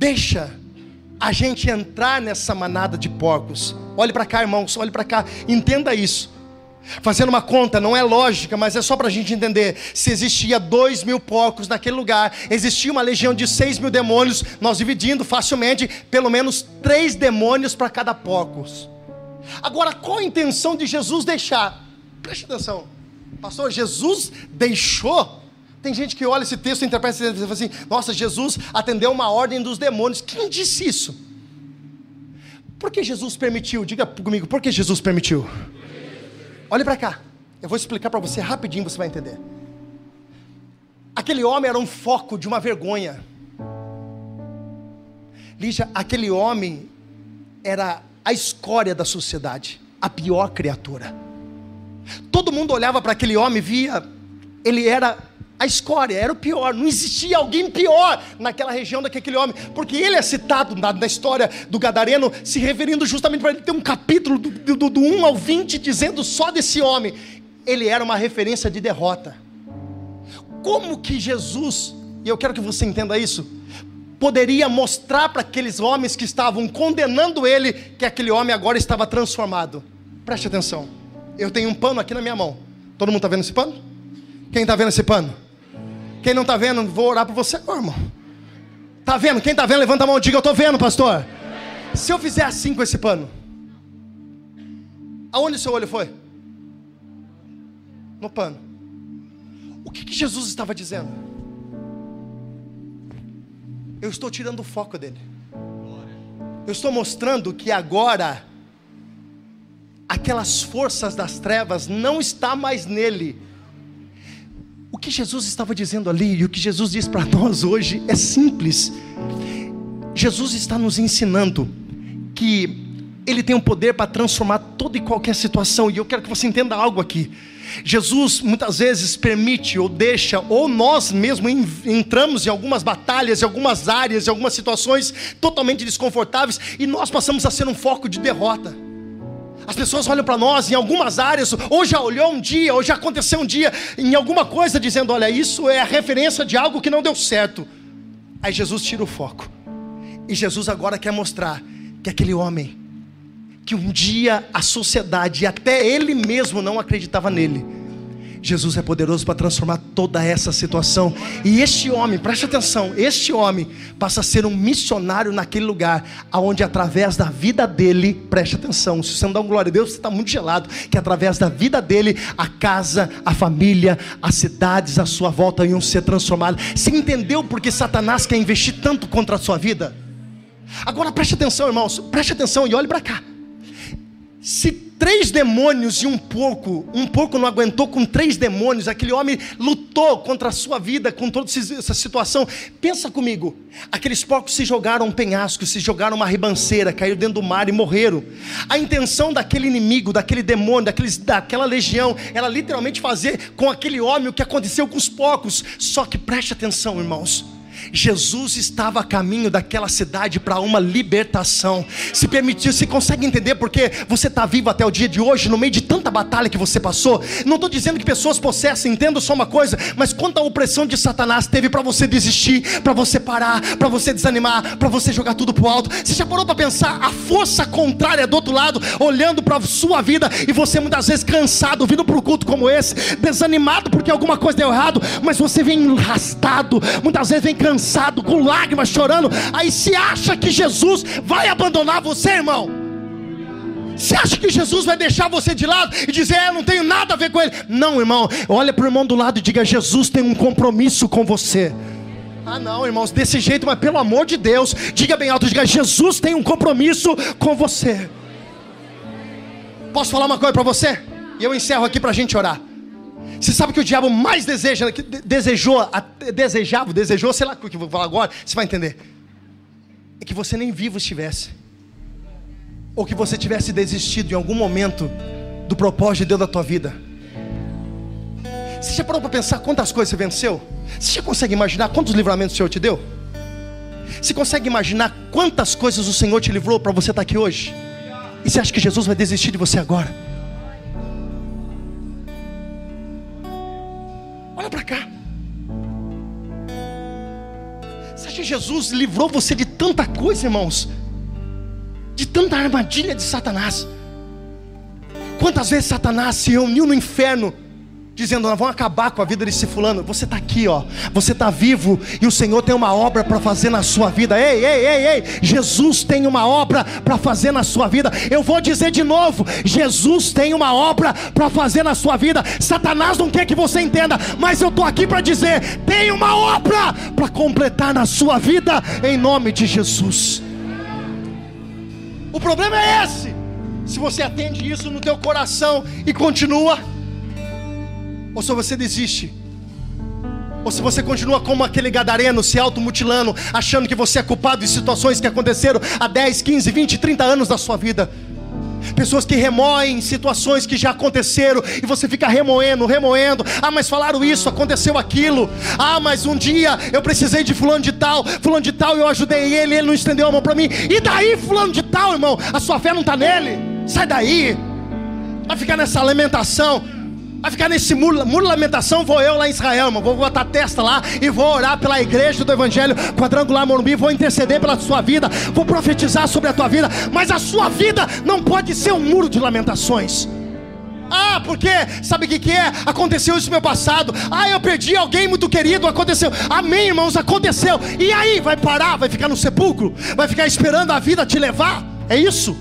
Deixa a gente entrar nessa manada de porcos. Olhe para cá, irmãos, olhe para cá, entenda isso. Fazendo uma conta, não é lógica, mas é só para a gente entender. Se existia dois mil porcos naquele lugar, existia uma legião de seis mil demônios, nós dividindo facilmente, pelo menos três demônios para cada porcos. Agora, qual a intenção de Jesus deixar? Preste atenção, pastor, Jesus deixou tem gente que olha esse texto e interpreta e diz assim: Nossa, Jesus atendeu uma ordem dos demônios. Quem disse isso? Por que Jesus permitiu? Diga comigo, por que Jesus permitiu? Olhe para cá. Eu vou explicar para você rapidinho, você vai entender. Aquele homem era um foco de uma vergonha. Lígia, aquele homem era a escória da sociedade, a pior criatura. Todo mundo olhava para aquele homem e via, ele era a escória, era o pior, não existia alguém pior naquela região do que aquele homem, porque ele é citado na, na história do Gadareno, se referindo justamente para ele ter um capítulo do, do, do 1 ao 20 dizendo só desse homem. Ele era uma referência de derrota. Como que Jesus, e eu quero que você entenda isso, poderia mostrar para aqueles homens que estavam condenando ele que aquele homem agora estava transformado? Preste atenção. Eu tenho um pano aqui na minha mão. Todo mundo está vendo esse pano? Quem está vendo esse pano? Quem não está vendo, vou orar por você agora, irmão. Está vendo? Quem está vendo, levanta a mão e diga: Eu estou vendo, pastor. Se eu fizer assim com esse pano, aonde seu olho foi? No pano. O que, que Jesus estava dizendo? Eu estou tirando o foco dele. Eu estou mostrando que agora aquelas forças das trevas não está mais nele o que Jesus estava dizendo ali e o que Jesus diz para nós hoje é simples. Jesus está nos ensinando que Ele tem o um poder para transformar toda e qualquer situação, e eu quero que você entenda algo aqui. Jesus muitas vezes permite ou deixa, ou nós mesmo entramos em algumas batalhas, em algumas áreas, em algumas situações totalmente desconfortáveis, e nós passamos a ser um foco de derrota. As pessoas olham para nós em algumas áreas, ou já olhou um dia, ou já aconteceu um dia, em alguma coisa, dizendo: Olha, isso é a referência de algo que não deu certo. Aí Jesus tira o foco, e Jesus agora quer mostrar que aquele homem, que um dia a sociedade, até ele mesmo não acreditava nele, Jesus é poderoso para transformar toda essa situação. E este homem, preste atenção, este homem passa a ser um missionário naquele lugar, aonde através da vida dele, preste atenção, se você não dá glória a Deus, você está muito gelado, que através da vida dele, a casa, a família, as cidades à sua volta iam ser transformadas. Você entendeu porque Satanás quer investir tanto contra a sua vida? Agora preste atenção, irmãos, preste atenção e olhe para cá. Se três demônios e um porco. Um porco não aguentou com três demônios. Aquele homem lutou contra a sua vida, com toda essa situação. Pensa comigo: aqueles porcos se jogaram um penhasco, se jogaram uma ribanceira, caíram dentro do mar e morreram. A intenção daquele inimigo, daquele demônio, daqueles, daquela legião, era literalmente fazer com aquele homem o que aconteceu com os porcos. Só que preste atenção, irmãos. Jesus estava a caminho daquela cidade para uma libertação. Se permitir, você consegue entender porque você está vivo até o dia de hoje, no meio de tanta batalha que você passou? Não estou dizendo que pessoas possessem, entendo só uma coisa, mas quanta opressão de Satanás teve para você desistir, para você parar, para você desanimar, para você jogar tudo pro alto. Você já parou para pensar a força contrária do outro lado, olhando para sua vida e você muitas vezes cansado, vindo para o culto como esse, desanimado porque alguma coisa deu errado, mas você vem arrastado, muitas vezes vem cansado cansado, com lágrimas, chorando. Aí se acha que Jesus vai abandonar você, irmão. Você acha que Jesus vai deixar você de lado e dizer, é, não tenho nada a ver com ele? Não, irmão. Olha para o irmão do lado e diga: Jesus tem um compromisso com você. Ah, não, irmãos, desse jeito, mas pelo amor de Deus, diga bem alto: diga, Jesus tem um compromisso com você. Posso falar uma coisa para você? E eu encerro aqui para a gente orar. Você sabe que o diabo mais deseja, que desejou, desejava, desejou, sei lá o que eu vou falar agora, você vai entender. É que você nem vivo estivesse. Ou que você tivesse desistido em algum momento do propósito de Deus da tua vida. Você já parou para pensar quantas coisas você venceu? Você já consegue imaginar quantos livramentos o Senhor te deu? Você consegue imaginar quantas coisas o Senhor te livrou para você estar aqui hoje? E você acha que Jesus vai desistir de você agora? Jesus livrou você de tanta coisa, irmãos? De tanta armadilha de Satanás. Quantas vezes Satanás se reuniu no inferno dizendo: Nós vamos acabar com a vida desse fulano. Você está aqui, ó. Você está vivo e o Senhor tem uma obra para fazer na sua vida. Ei, ei, ei, ei. Jesus tem uma obra para fazer na sua vida. Eu vou dizer de novo: Jesus tem uma obra para fazer na sua vida. Satanás não quer que você entenda, mas eu estou aqui para dizer: tem uma obra para completar na sua vida, em nome de Jesus. O problema é esse. Se você atende isso no teu coração e continua ou se você desiste. Ou se você continua como aquele gadareno, se automutilando, achando que você é culpado de situações que aconteceram há 10, 15, 20, 30 anos da sua vida. Pessoas que remoem situações que já aconteceram e você fica remoendo, remoendo. Ah, mas falaram isso, aconteceu aquilo. Ah, mas um dia eu precisei de fulano de tal, fulano de tal, eu ajudei ele, ele não estendeu a mão para mim. E daí, fulano de tal, irmão, a sua fé não está nele. Sai daí. Vai ficar nessa lamentação. Vai ficar nesse muro, muro lamentação, vou eu lá em Israel, irmão. Vou botar a testa lá e vou orar pela igreja do Evangelho Quadrangular Morumbi. Vou interceder pela sua vida, vou profetizar sobre a tua vida. Mas a sua vida não pode ser um muro de lamentações. Ah, porque sabe o que, que é? Aconteceu isso no meu passado. Ah, eu perdi alguém muito querido. Aconteceu. Amém, irmãos, aconteceu. E aí, vai parar? Vai ficar no sepulcro? Vai ficar esperando a vida te levar? É isso?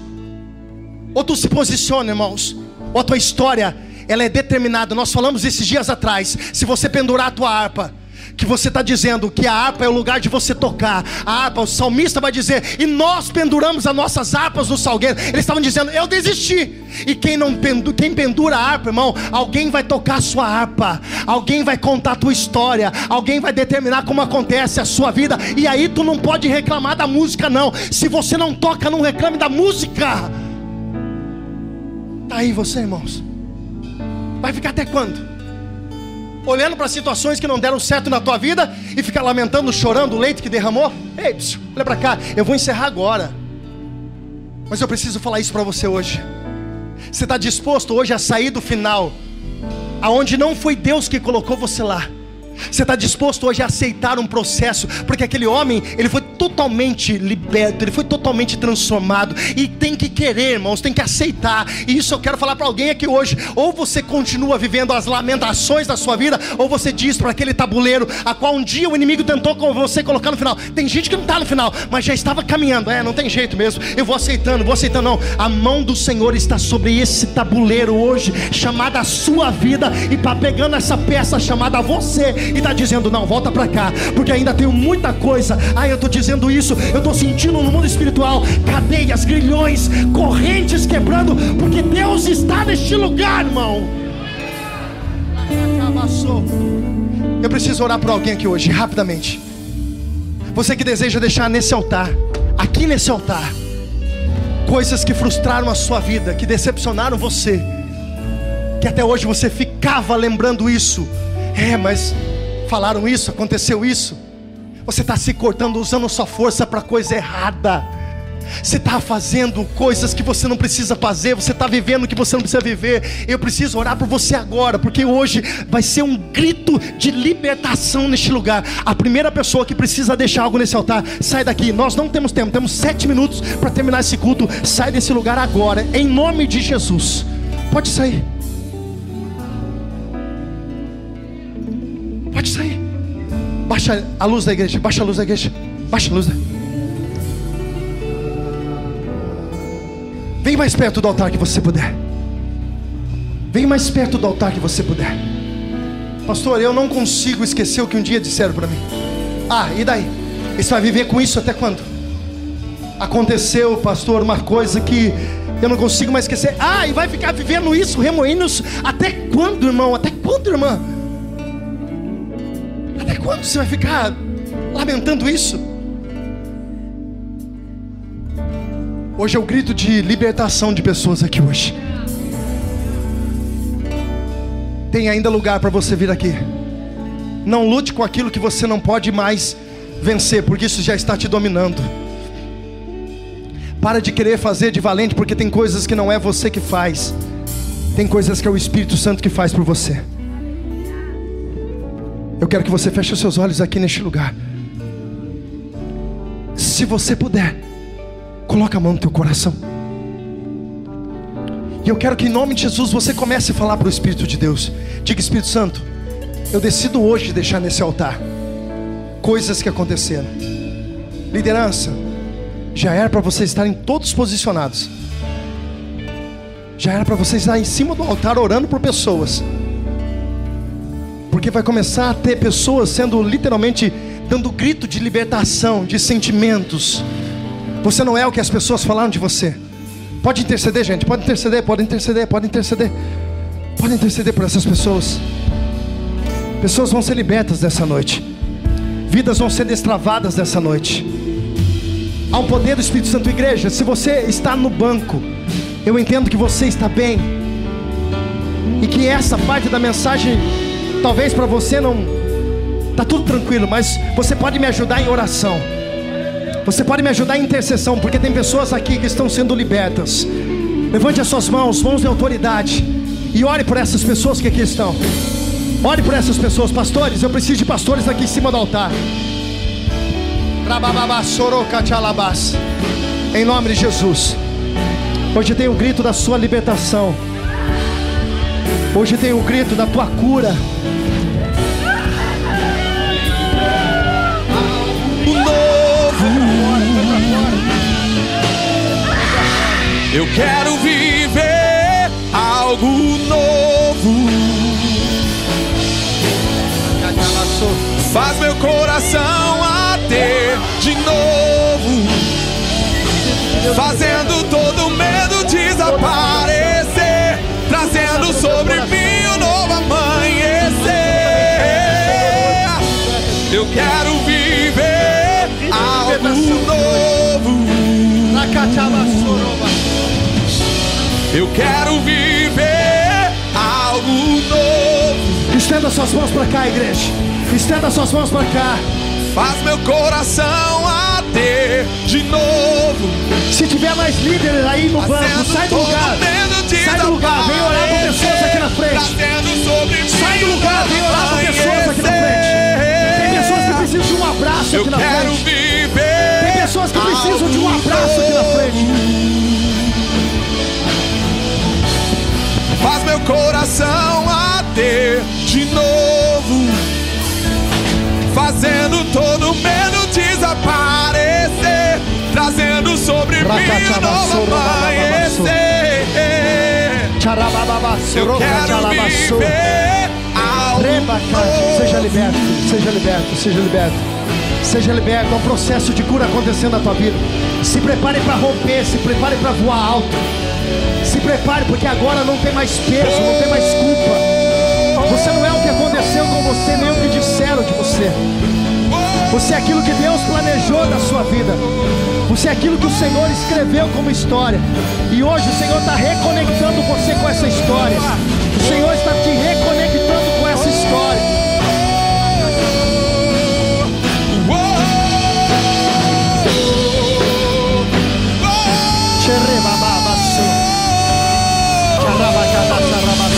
Ou tu se posiciona, irmãos? Ou a tua história ela é determinada. Nós falamos esses dias atrás. Se você pendurar a tua harpa, que você está dizendo que a harpa é o lugar de você tocar. A harpa, o salmista vai dizer, e nós penduramos as nossas harpas no salgueiro. Eles estavam dizendo, eu desisti. E quem não pendura, quem pendura a harpa, irmão, alguém vai tocar a sua harpa, alguém vai contar a tua história, alguém vai determinar como acontece a sua vida. E aí tu não pode reclamar da música, não. Se você não toca, não reclame da música. Tá aí você, irmãos. Vai ficar até quando? Olhando para situações que não deram certo na tua vida e ficar lamentando, chorando o leite que derramou? Ei, psiu, olha para cá, eu vou encerrar agora. Mas eu preciso falar isso para você hoje. Você está disposto hoje a sair do final, aonde não foi Deus que colocou você lá? Você está disposto hoje a aceitar um processo? Porque aquele homem, ele foi totalmente liberto, ele foi totalmente transformado. E tem que querer, irmãos, tem que aceitar. E isso eu quero falar para alguém aqui hoje. Ou você continua vivendo as lamentações da sua vida, ou você diz para aquele tabuleiro, a qual um dia o inimigo tentou com você colocar no final. Tem gente que não está no final, mas já estava caminhando. É, não tem jeito mesmo. Eu vou aceitando, vou aceitando. Não, a mão do Senhor está sobre esse tabuleiro hoje, chamada a sua vida, e para pegando essa peça chamada você e está dizendo: Não, volta para cá, porque ainda tenho muita coisa. Ah, eu estou dizendo isso, eu estou sentindo no mundo espiritual cadeias, grilhões, correntes quebrando, porque Deus está neste lugar, irmão. Eu preciso orar por alguém aqui hoje, rapidamente. Você que deseja deixar nesse altar, aqui nesse altar, coisas que frustraram a sua vida, que decepcionaram você, que até hoje você ficava lembrando isso. É, mas falaram isso, aconteceu isso. Você está se cortando, usando sua força para coisa errada. Você está fazendo coisas que você não precisa fazer, você está vivendo o que você não precisa viver. Eu preciso orar por você agora, porque hoje vai ser um grito de libertação neste lugar. A primeira pessoa que precisa deixar algo nesse altar, sai daqui. Nós não temos tempo, temos sete minutos para terminar esse culto. Sai desse lugar agora, em nome de Jesus. Pode sair. Baixa a luz da igreja, baixa a luz da igreja, baixa a luz da Vem mais perto do altar que você puder. Vem mais perto do altar que você puder. Pastor, eu não consigo esquecer o que um dia disseram para mim. Ah, e daí? Você vai viver com isso até quando? Aconteceu, pastor, uma coisa que eu não consigo mais esquecer. Ah, e vai ficar vivendo isso, remoendo isso. Até quando, irmão? Até quando, irmã? Quando você vai ficar lamentando isso? Hoje é o grito de libertação de pessoas aqui hoje. Tem ainda lugar para você vir aqui. Não lute com aquilo que você não pode mais vencer, porque isso já está te dominando. Para de querer fazer de valente, porque tem coisas que não é você que faz. Tem coisas que é o Espírito Santo que faz por você. Eu quero que você feche os seus olhos aqui neste lugar. Se você puder. Coloca a mão no teu coração. E eu quero que em nome de Jesus você comece a falar para o Espírito de Deus. Diga, Espírito Santo, eu decido hoje deixar nesse altar coisas que aconteceram. Liderança, já era para vocês estarem todos posicionados. Já era para vocês estar em cima do altar orando por pessoas. Porque vai começar a ter pessoas sendo literalmente dando grito de libertação, de sentimentos você não é o que as pessoas falaram de você. Pode interceder, gente. Pode interceder, pode interceder, pode interceder. Pode interceder por essas pessoas. Pessoas vão ser libertas dessa noite. Vidas vão ser destravadas dessa noite. Há um poder do Espírito Santo, igreja. Se você está no banco, eu entendo que você está bem. E que essa parte da mensagem, talvez para você não está tudo tranquilo, mas você pode me ajudar em oração. Você pode me ajudar em intercessão, porque tem pessoas aqui que estão sendo libertas. Levante as suas mãos, mãos de autoridade, e ore por essas pessoas que aqui estão. Ore por essas pessoas, pastores. Eu preciso de pastores aqui em cima do altar. Em nome de Jesus. Hoje tem o grito da sua libertação. Hoje tem o grito da tua cura. Eu quero viver algo novo. Faz meu coração ater de novo, fazendo Eu quero viver algo novo. Estenda suas mãos para cá, igreja. Estenda suas mãos para cá. Faz meu coração ater de novo. Se tiver mais líderes aí no banco, sai do lugar. Sai do lugar, vem orar por pessoas aqui na frente. Sai do lugar, vem orar por pessoas aqui na frente. Tem pessoas que precisam de um abraço aqui na frente. Tem pessoas que precisam de um abraço aqui na frente. Coração ater de novo, fazendo todo medo desaparecer, trazendo sobre mim um novo amanhecer. Eu quero viver Seja liberto, seja liberto, seja liberto. Seja liberto, há um processo de cura acontecendo na tua vida. Se prepare para romper, se prepare para voar alto. Se prepare, porque agora não tem mais peso, não tem mais culpa. Você não é o que aconteceu com você, nem o que disseram de você. Você é aquilo que Deus planejou da sua vida. Você é aquilo que o Senhor escreveu como história. E hoje o Senhor está reconectando você com essa história. O Senhor está te reconectando com essa história.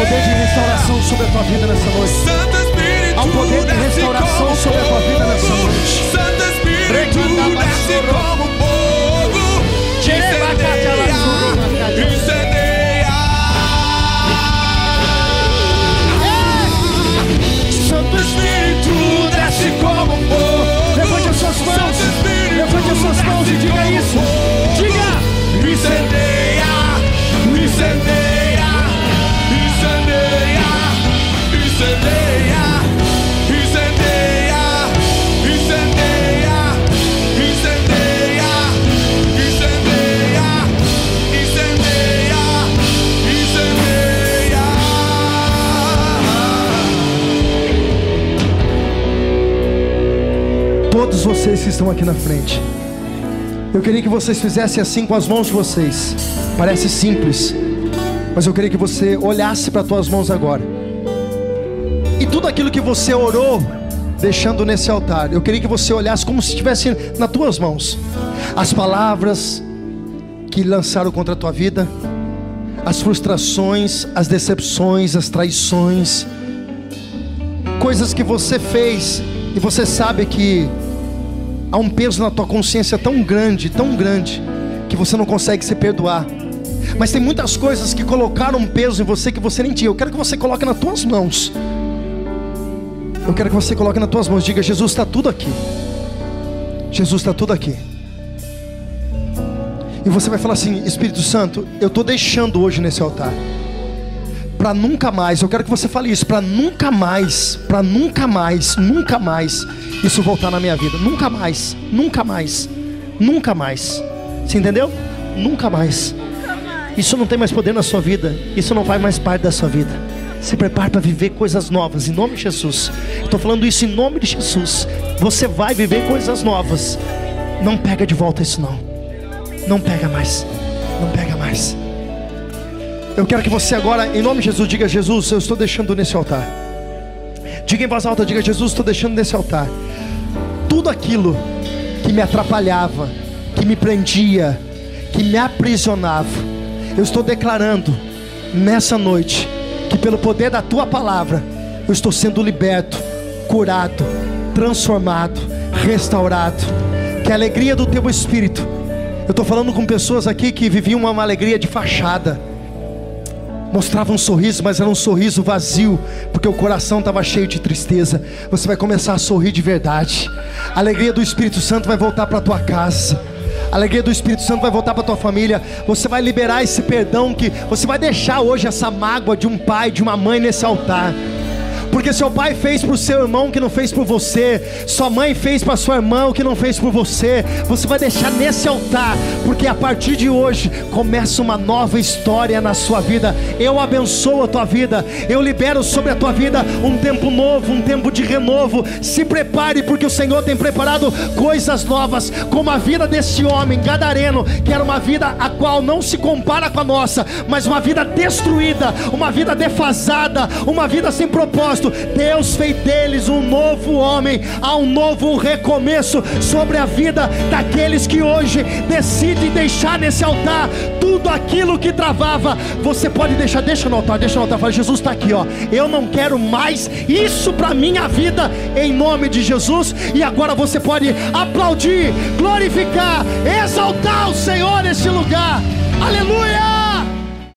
Poder de restauração sobre a tua vida nessa noite. Santo Espírito Há um poder de restauração sobre a tua vida nessa noite. Santo Espírito desce como fogo. Incendeia, incendeia. Santo Espírito desce como fogo. Levante as suas mãos. Levante as suas mãos e diga isso. Vocês que estão aqui na frente. Eu queria que vocês fizessem assim com as mãos de vocês. Parece simples, mas eu queria que você olhasse para as tuas mãos agora. E tudo aquilo que você orou, deixando nesse altar, eu queria que você olhasse como se estivesse nas tuas mãos. As palavras que lançaram contra a tua vida, as frustrações, as decepções, as traições, coisas que você fez e você sabe que há um peso na tua consciência tão grande, tão grande, que você não consegue se perdoar. Mas tem muitas coisas que colocaram um peso em você que você nem tinha. Eu quero que você coloque nas tuas mãos. Eu quero que você coloque nas tuas mãos. Diga: Jesus está tudo aqui. Jesus está tudo aqui. E você vai falar assim: Espírito Santo, eu estou deixando hoje nesse altar. Para nunca mais, eu quero que você fale isso, para nunca mais, para nunca mais, nunca mais isso voltar na minha vida. Nunca mais, nunca mais, nunca mais. Você entendeu? Nunca mais. Isso não tem mais poder na sua vida. Isso não faz mais parte da sua vida. Se prepare para viver coisas novas em nome de Jesus. Estou falando isso em nome de Jesus. Você vai viver coisas novas. Não pega de volta isso não. Não pega mais. Não pega mais. Eu quero que você agora, em nome de Jesus, diga: Jesus, eu estou deixando nesse altar. Diga em voz alta: diga, Jesus, estou deixando nesse altar. Tudo aquilo que me atrapalhava, que me prendia, que me aprisionava, eu estou declarando nessa noite que, pelo poder da tua palavra, eu estou sendo liberto, curado, transformado, restaurado. Que a alegria do teu espírito. Eu estou falando com pessoas aqui que viviam uma alegria de fachada mostrava um sorriso, mas era um sorriso vazio, porque o coração estava cheio de tristeza. Você vai começar a sorrir de verdade. A alegria do Espírito Santo vai voltar para tua casa. A alegria do Espírito Santo vai voltar para tua família. Você vai liberar esse perdão que você vai deixar hoje essa mágoa de um pai, de uma mãe nesse altar. Porque seu pai fez para o seu irmão o que não fez por você, sua mãe fez para sua irmã o que não fez por você. Você vai deixar nesse altar, porque a partir de hoje começa uma nova história na sua vida. Eu abençoo a tua vida, eu libero sobre a tua vida um tempo novo, um tempo de renovo. Se prepare, porque o Senhor tem preparado coisas novas, como a vida desse homem gadareno, que era uma vida a qual não se compara com a nossa, mas uma vida destruída, uma vida defasada, uma vida sem propósito Cristo, Deus fez deles um novo homem, há um novo recomeço sobre a vida daqueles que hoje decidem deixar nesse altar tudo aquilo que travava. Você pode deixar, deixa no altar, deixa no altar. Fala, Jesus está aqui, ó. Eu não quero mais isso para minha vida, em nome de Jesus. E agora você pode aplaudir, glorificar, exaltar o Senhor nesse lugar. Aleluia.